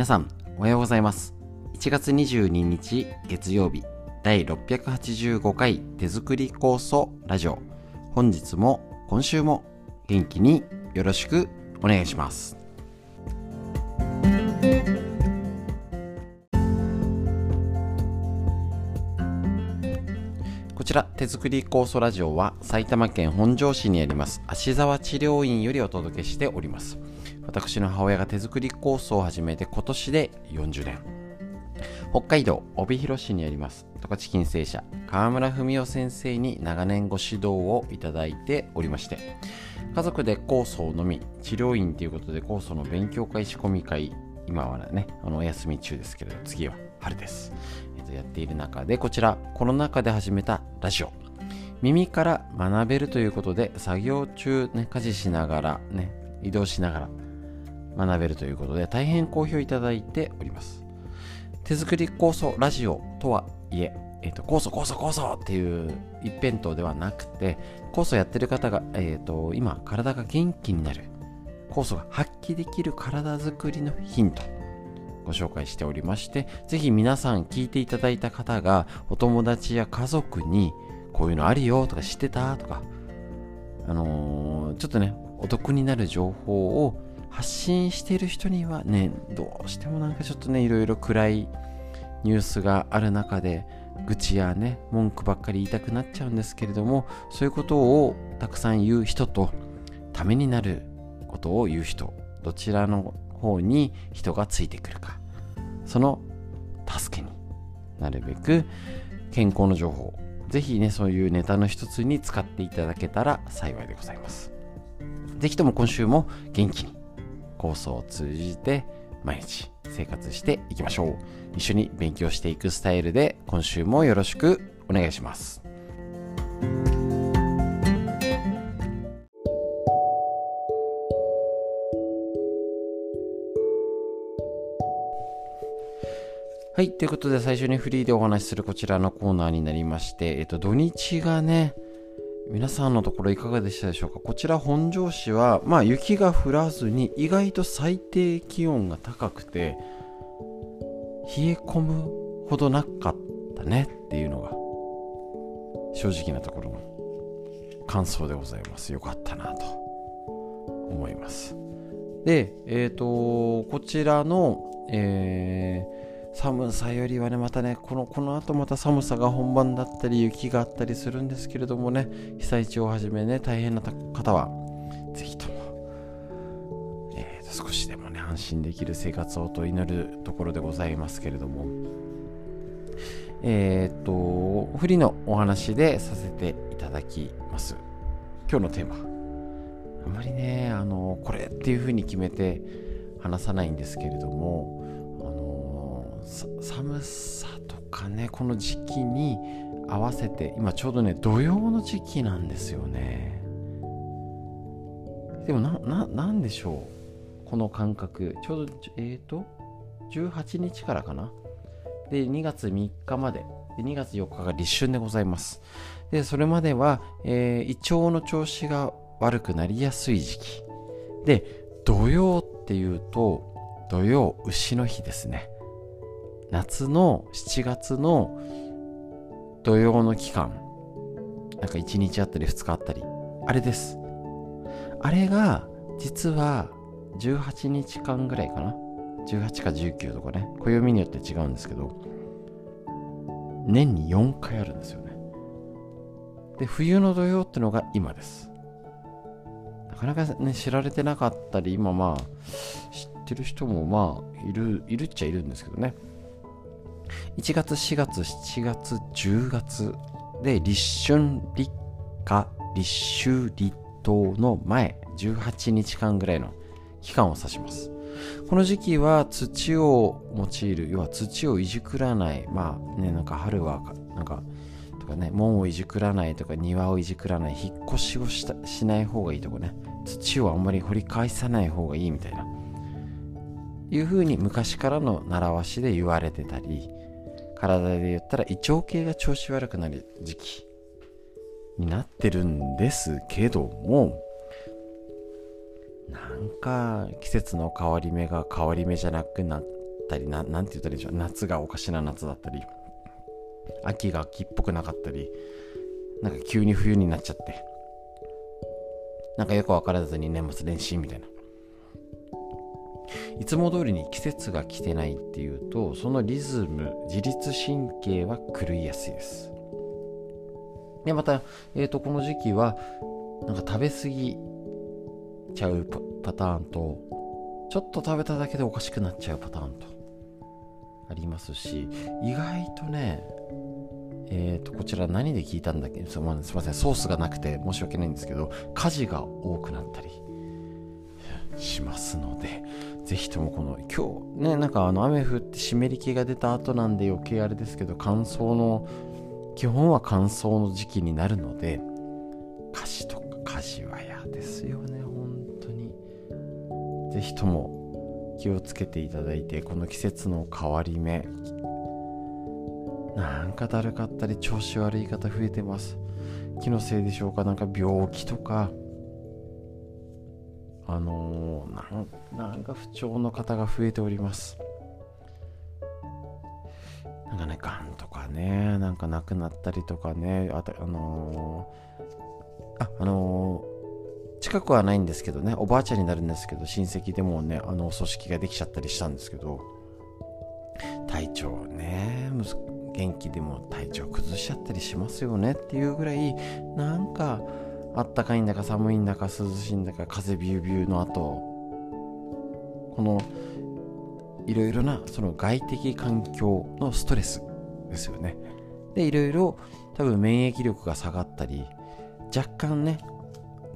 皆さん、おはようございます。1月22日月曜日、第685回手作り酵素ラジオ。本日も今週も元気によろしくお願いします。こちら手作り酵素ラジオは埼玉県本庄市にあります芦沢治療院よりお届けしております私の母親が手作り酵素を始めて今年で40年。北海道帯広市にあります。十勝金星社。川村文夫先生に長年ご指導をいただいておりまして。家族で酵素を飲み治療院ということで酵素の勉強会仕込み会今はねあのお休み中ですけれど次は春です、えっとやっている中でこちらコロナ禍で始めたラジオ。耳から学べるということで作業中ね家事しながらね移動しながら学べるということで大変好評いただいております。手作り酵素ラジオとはいええっと酵素酵素酵素っていう一辺倒ではなくて酵素やってる方が、えっと今体が元気になる酵素が発揮できる体づくりのヒントご紹介しておりましてぜひ皆さん聞いていただいた方がお友達や家族にこういうのあるよとか知ってたとかあのーちょっとねお得になる情報を発信してる人にはねどうしてもなんかちょっとねいろいろ暗いニュースがある中で愚痴やね文句ばっかり言いたくなっちゃうんですけれどもそういうことをたくさん言う人とためになることを言う人どちらの方に人がついてくるか。その助けになるべく健康の情報ぜひねそういうネタの一つに使っていただけたら幸いでございます。ぜひとも今週も元気に。構想を通じて毎日生活していきましょう一緒に勉強していくスタイルで今週もよろしくお願いしますはい。ということで、最初にフリーでお話しするこちらのコーナーになりまして、えっと、土日がね、皆さんのところいかがでしたでしょうか？こちら本庄市は、まあ雪が降らずに意外と最低気温が高くて、冷え込むほどなかったねっていうのが、正直なところの感想でございます。よかったなと思います。で、えっ、と、こちらの、えー寒さよりはねまたねこのこの後また寒さが本番だったり雪があったりするんですけれどもね被災地をはじめね大変な方はぜひとも、えーと少しでもね安心できる生活をと祈るところでございますけれども。えっ、と不利のお話でさせていただきます。今日のテーマ。あまりねあのこれっていうふうに決めて話さないんですけれども寒さとかねこの時期に合わせて今ちょうどね土曜の時期なんですよね。でもなななんでしょう？この感覚。ちょうどえっ、ー、と18日からかな？で2月3日まで。で2月4日が立春でございます。でそれまでは、えー、胃腸の調子が悪くなりやすい時期。で土曜っていうと土曜牛の日ですね。夏の7月の土曜の期間。なんか1日あったり2日あったり。あれです。あれが実は18日間ぐらいかな。18か19とかね。暦によって違うんですけど。年に4回あるんですよね。で冬の土曜ってのが今です。なかなかね知られてなかったり今まあ知ってる人もまあいるいるっちゃいるんですけどね。1月4月7月10月で立春立夏立秋立冬の前18日間ぐらいの期間を指します。この時期は土を用いる要は土をいじくらないまあねなんか春はなんかとかね門をいじくらないとか庭をいじくらない引っ越しをしたしない方がいいとかね。土をあんまり掘り返さない方がいいみたいな。いうふうに昔からの習わしで言われてたり体で言ったら胃腸系が調子悪くなる時期になってるんですけどもなんか季節の変わり目が変わり目じゃなくなったりななんて言ったらいいでしょう夏がおかしな夏だったり秋が秋っぽくなかったりなんか急に冬になっちゃってなんかよく分からずに年末年始みたいな。いつも通りに季節が来てないっていうとそのリズム自律神経は狂いやすいです。でまた、えーと、この時期はなんか食べ過ぎちゃうパターンとちょっと食べただけでおかしくなっちゃうパターンとありますし意外とねえっ、ー、とこちら何で聞いたんだっけ？すみません。ソースがなくて申し訳ないんですけど火事が多くなったりしますのでぜひともこの今日ねなんかあの雨降って湿り気が出た後なんで余計あれですけど乾燥の基本は乾燥の時期になるので火事とか火事は嫌ですよね本当に。ぜひとも気をつけていただいてこの季節の変わり目。なんかだるかったり調子悪い方増えてます。気のせいでしょうか？なんか病気とかあのー、なんか不調の方が増えております。なんかねがんとかねなんか亡くなったりとかねああのー、ああのー、近くはないんですけどねおばあちゃんになるんですけど親戚でもねあのお葬式ができちゃったりしたんですけど体調ね元気でも体調崩しちゃったりしますよねっていうぐらいなんかあったかいんだか寒いんだか涼しいんだか風ビュービューの後。このいろいろなその外的環境のストレスですよね。でいろいろ多分免疫力が下がったり若干ね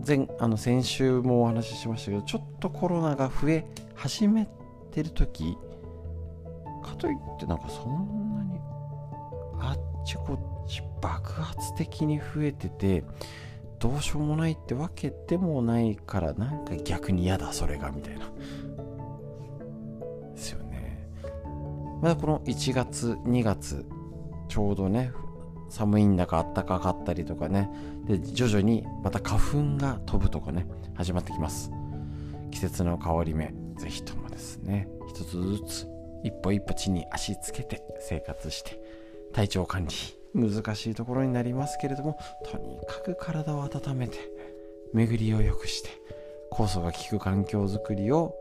前あの先週もお話ししましたけどちょっとコロナが増え始めてる時かといってなんかそんなにあっちこっち爆発的に増えててどうしようもないってわけでもないからなんか逆に嫌だそれがみたいな。ですよね。まだこの1月2月ちょうどね寒いんだか暖かかったりとかね。で徐々にまた花粉が飛ぶとかね始まってきます。季節の変わり目ぜひともですね。一つずつ一歩一歩地に足つけて生活して体調管理難しいところになりますけれどもとにかく体を温めて巡りを良くして酵素が効く環境づくりを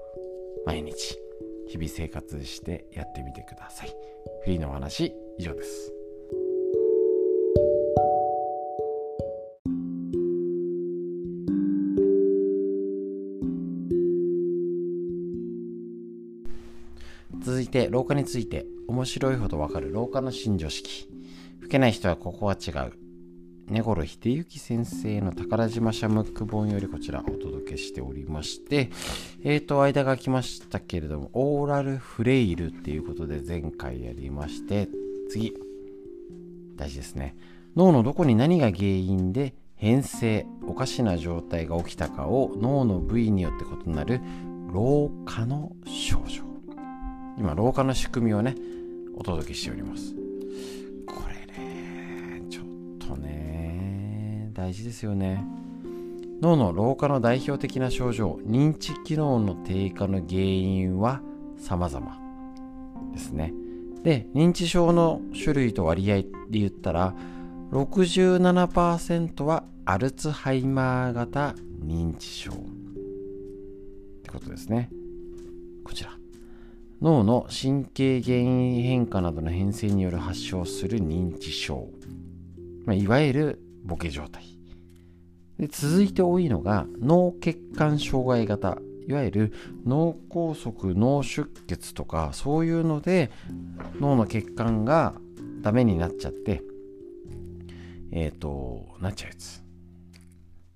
毎日日々生活してやってみてください。フリーのお話以上です。続いて老化について面白いほどわかる老化の新常識。けない人はここは違う。根頃秀幸先生の宝島シャムック本よりこちらお届けしておりまして、えーと、間が来ましたけれども、オーラルフレイルっていうことで前回やりまして、次、大事ですね。脳のどこに何が原因で変性、おかしな状態が起きたかを脳の部位によって異なる老化の症状。今、老化の仕組みをね、お届けしております。ね。大事ですよね。脳の老化の代表的な症状認知機能の低下の原因は様々ですね。で認知症の種類と割合で言ったら67%はアルツハイマー型認知症。ってことですね。こちら。脳の神経原因変化などの変性による発症する認知症、まあ、いわゆるボケ状態。で続いて多いのが脳血管障害型。いわゆる脳梗塞脳出血とかそういうので脳の血管がダメになっちゃってえっ、ー、となっちゃうやつ。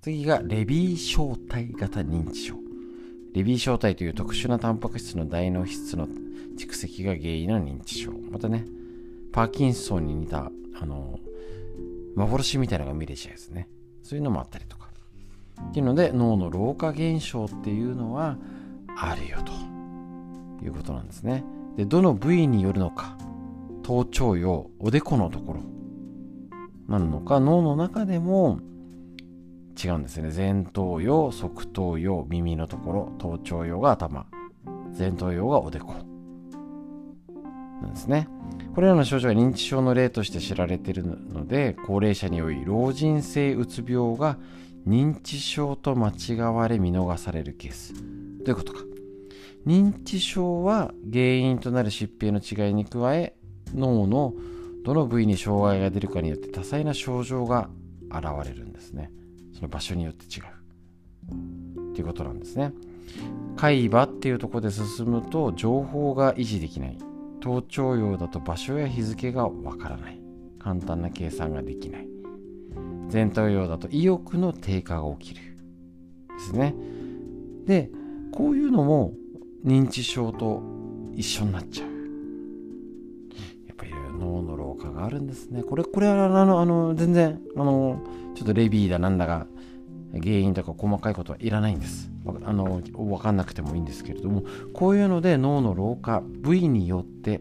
次がレビー小体型認知症。レビー小体という特殊なタンパク質の大脳質の蓄積が原因の認知症。またねパーキンソンに似たあの幻みたいなのが見れちゃうやつね。そういうのもあったりとか。っていうので脳の老化現象っていうのはあるよということなんですね。でどの部位によるのか頭頂葉おでこのところ。なのか脳の中でも違うんですね。前頭葉側頭葉耳のところ頭頂葉が頭前頭葉がおでこ。なんですね。これらの症状が認知症の例として知られているので高齢者に多い老人性うつ病が認知症と間違われ見逃されるケース。どういうことか。認知症は原因となる疾病の違いに加え脳のどの部位に障害が出るかによって多彩な症状が現れるんですね。その場所によって違う。ということなんですね。海馬っていうところで進むと情報が維持できない。頭頂葉だと場所や日付がわからない。簡単な計算ができない。前頭葉だと意欲の低下が起きる。ですね。でこういうのも認知症と一緒になっちゃう。やっぱり脳の老化があるんですね。これこれはあのあの全然あのちょっとレビーだなんだが原因とか細かいことはいらないんですあの分かんなくてもいいんですけれどもこういうので脳の老化部位によって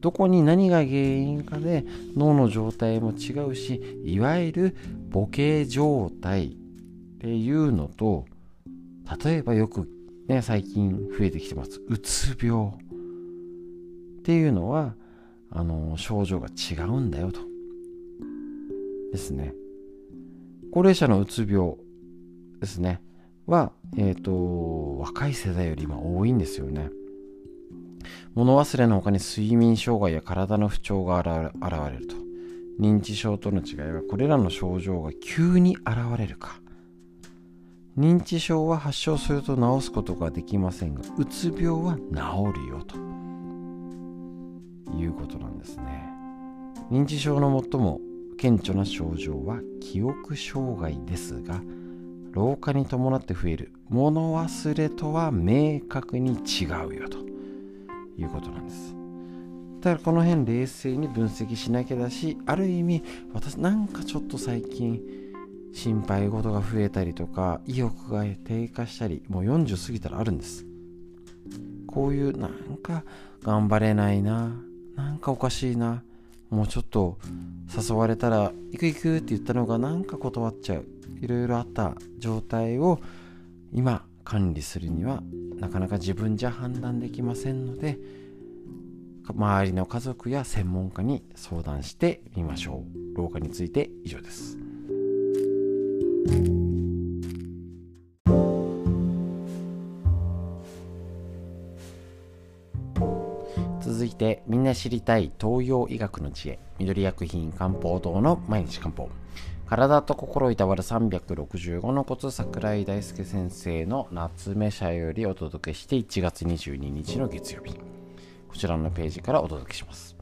どこに何が原因かで脳の状態も違うしいわゆる母系状態っていうのと例えばよくね、最近増えてきてます。うつ病っていうのは、あの、症状が違うんだよと。ですね。高齢者のうつ病ですね。は、えっ、ー、と、若い世代より今多いんですよね。物忘れの他に睡眠障害や体の不調が現れると。認知症との違いはこれらの症状が急に現れるか認知症は発症すると治すことができませんがうつ病は治るよということなんですね認知症の最も顕著な症状は記憶障害ですが老化に伴って増える物忘れとは明確に違うよということなんです。だからこの辺冷静に分析しなきゃだしある意味私なんかちょっと最近心配事が増えたりとか意欲が低下したりもう40過ぎたらあるんです。こういうなんか頑張れないななんかおかしいなもうちょっと誘われたら行く行くって言ったのがなんか断っちゃう。いろいろあった状態を今管理するにはなかなか自分じゃ判断できませんので周りの家族や専門家に相談してみましょう。老化について以上です。みんな知りたい東洋医学の知恵緑薬品漢方堂の毎日漢方。体と心いたわる365のコツ桜井大輔先生の夏目社よりお届けして1月22日の月曜日。こちらのページからお届けします。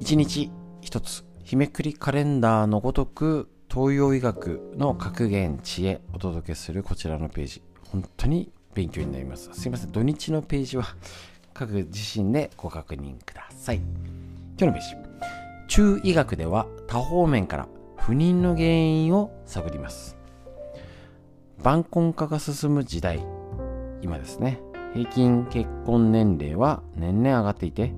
1日1つ日めくりカレンダーのごとく東洋医学の格言知恵お届けするこちらのページ。本当に勉強になります。すいません。土日のページは各自身でご確認ください。今日のページ。中医学では多方面から不妊の原因を探ります。晩婚化が進む時代。今ですね。平均結婚年齢は年々上がっていて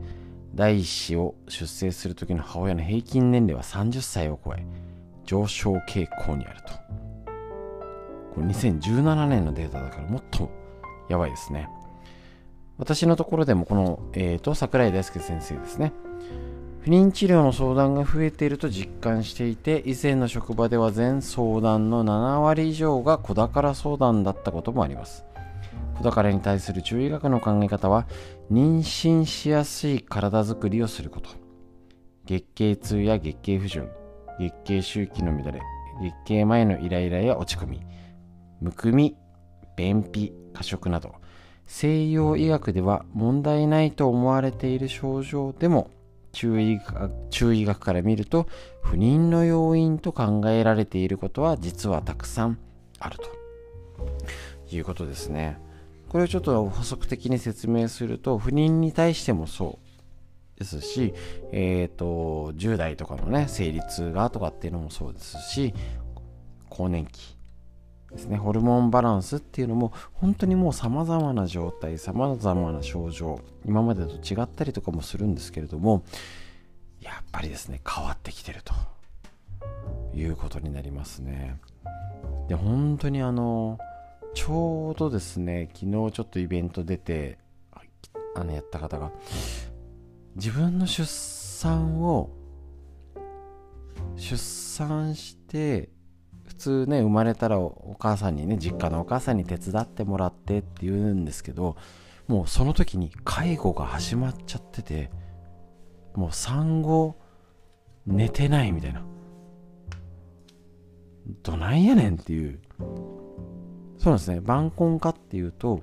第一子を出生する時の母親の平均年齢は30歳を超え上昇傾向にあると。これ2017年のデータだからもっとやばいですね。私のところでもこの、えーと、桜井大輔先生ですね。不妊治療の相談が増えていると実感していて、以前の職場では全相談の7割以上が子宝相談だったこともあります。子宝に対する注意学の考え方は、妊娠しやすい体づくりをすること。月経痛や月経不順、月経周期の乱れ、月経前のイライラや落ち込み、むくみ、便秘、過食など、西洋医学では問題ないと思われている症状でも中医中医学から見ると不妊の要因と考えられていることは実はたくさんあるということですね。これをちょっと補足的に説明すると不妊に対してもそうですし、えっ、ー、と、10代とかのね、生理痛がとかっていうのもそうですし、更年期ですね、ホルモンバランスっていうのも、本当にもう様々な状態、様々な症状、今までと違ったりとかもするんですけれども、やっぱりですね、変わってきてるということになりますね。で、本当にあの、ちょうどですね、昨日ちょっとイベント出て、あのやった方が自分の出産を出産して通ね生まれたらお母さんにね実家のお母さんに手伝ってもらってって言うんですけどもうその時に介護が始まっちゃっててもう産後寝てないみたいな。どないやねんっていう。そうなんですね。晩婚化っていうと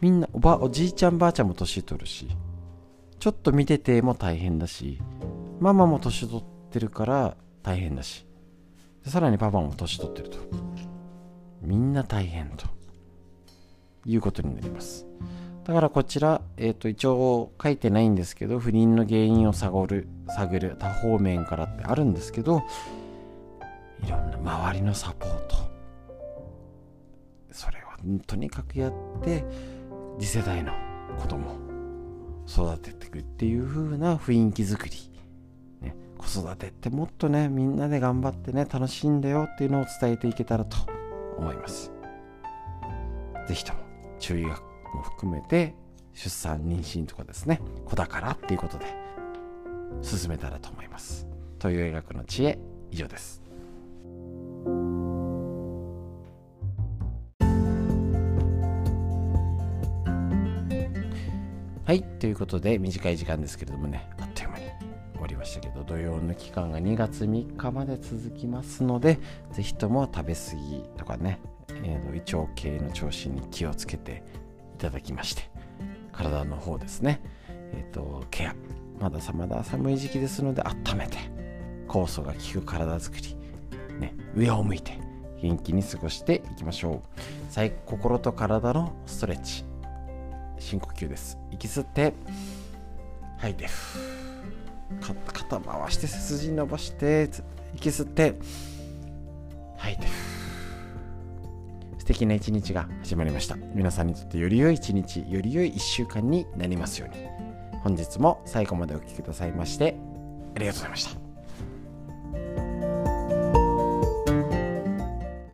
みんなおばおじいちゃんばあちゃんも年取るしちょっと見てても大変だしママも年取ってるから大変だしさらにパパも年取ってると。みんな大変と。いうことになります。だからこちら、えー、と一応書いてないんですけど不妊の原因を探る探る多方面からってあるんですけどいろんな周りのサポート。それをとにかくやって次世代の子供育てていくっていう風な雰囲気づくり、子育てってもっとねみんなで頑張ってね楽しいんだよっていうのを伝えていけたらと思います。是非とも注意学も含めて出産妊娠とかですね子宝っていうことで進めたらと思います。という医学の知恵以上です。はいということで短い時間ですけれどもねありましたけど土曜の期間が2月3日まで続きますので是非とも食べ過ぎとかね、えー、胃腸系の調子に気をつけていただきまして体の方ですね。えっ、ー、とケア。まださまだ寒い時期ですので温めて酵素が効く体づくりね上を向いて元気に過ごしていきましょう。心と体のストレッチ。深呼吸です。息吸って吐いて肩回して背筋伸ばして息吸って吐いて。素敵な一日が始まりました。皆さんにとってより良い一日より良い一週間になりますように。本日も最後までお聴きくださいましてありがとうございました。